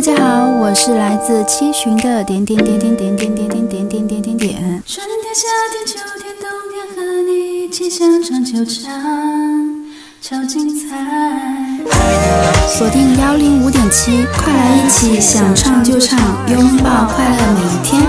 大家好，我是来自七旬的点点点点点点点点点点点点点。春天、夏天、秋天、冬天，和你一起想唱就唱，超精彩。锁定幺零五点七，快来一起想唱就唱，拥抱快乐每一天。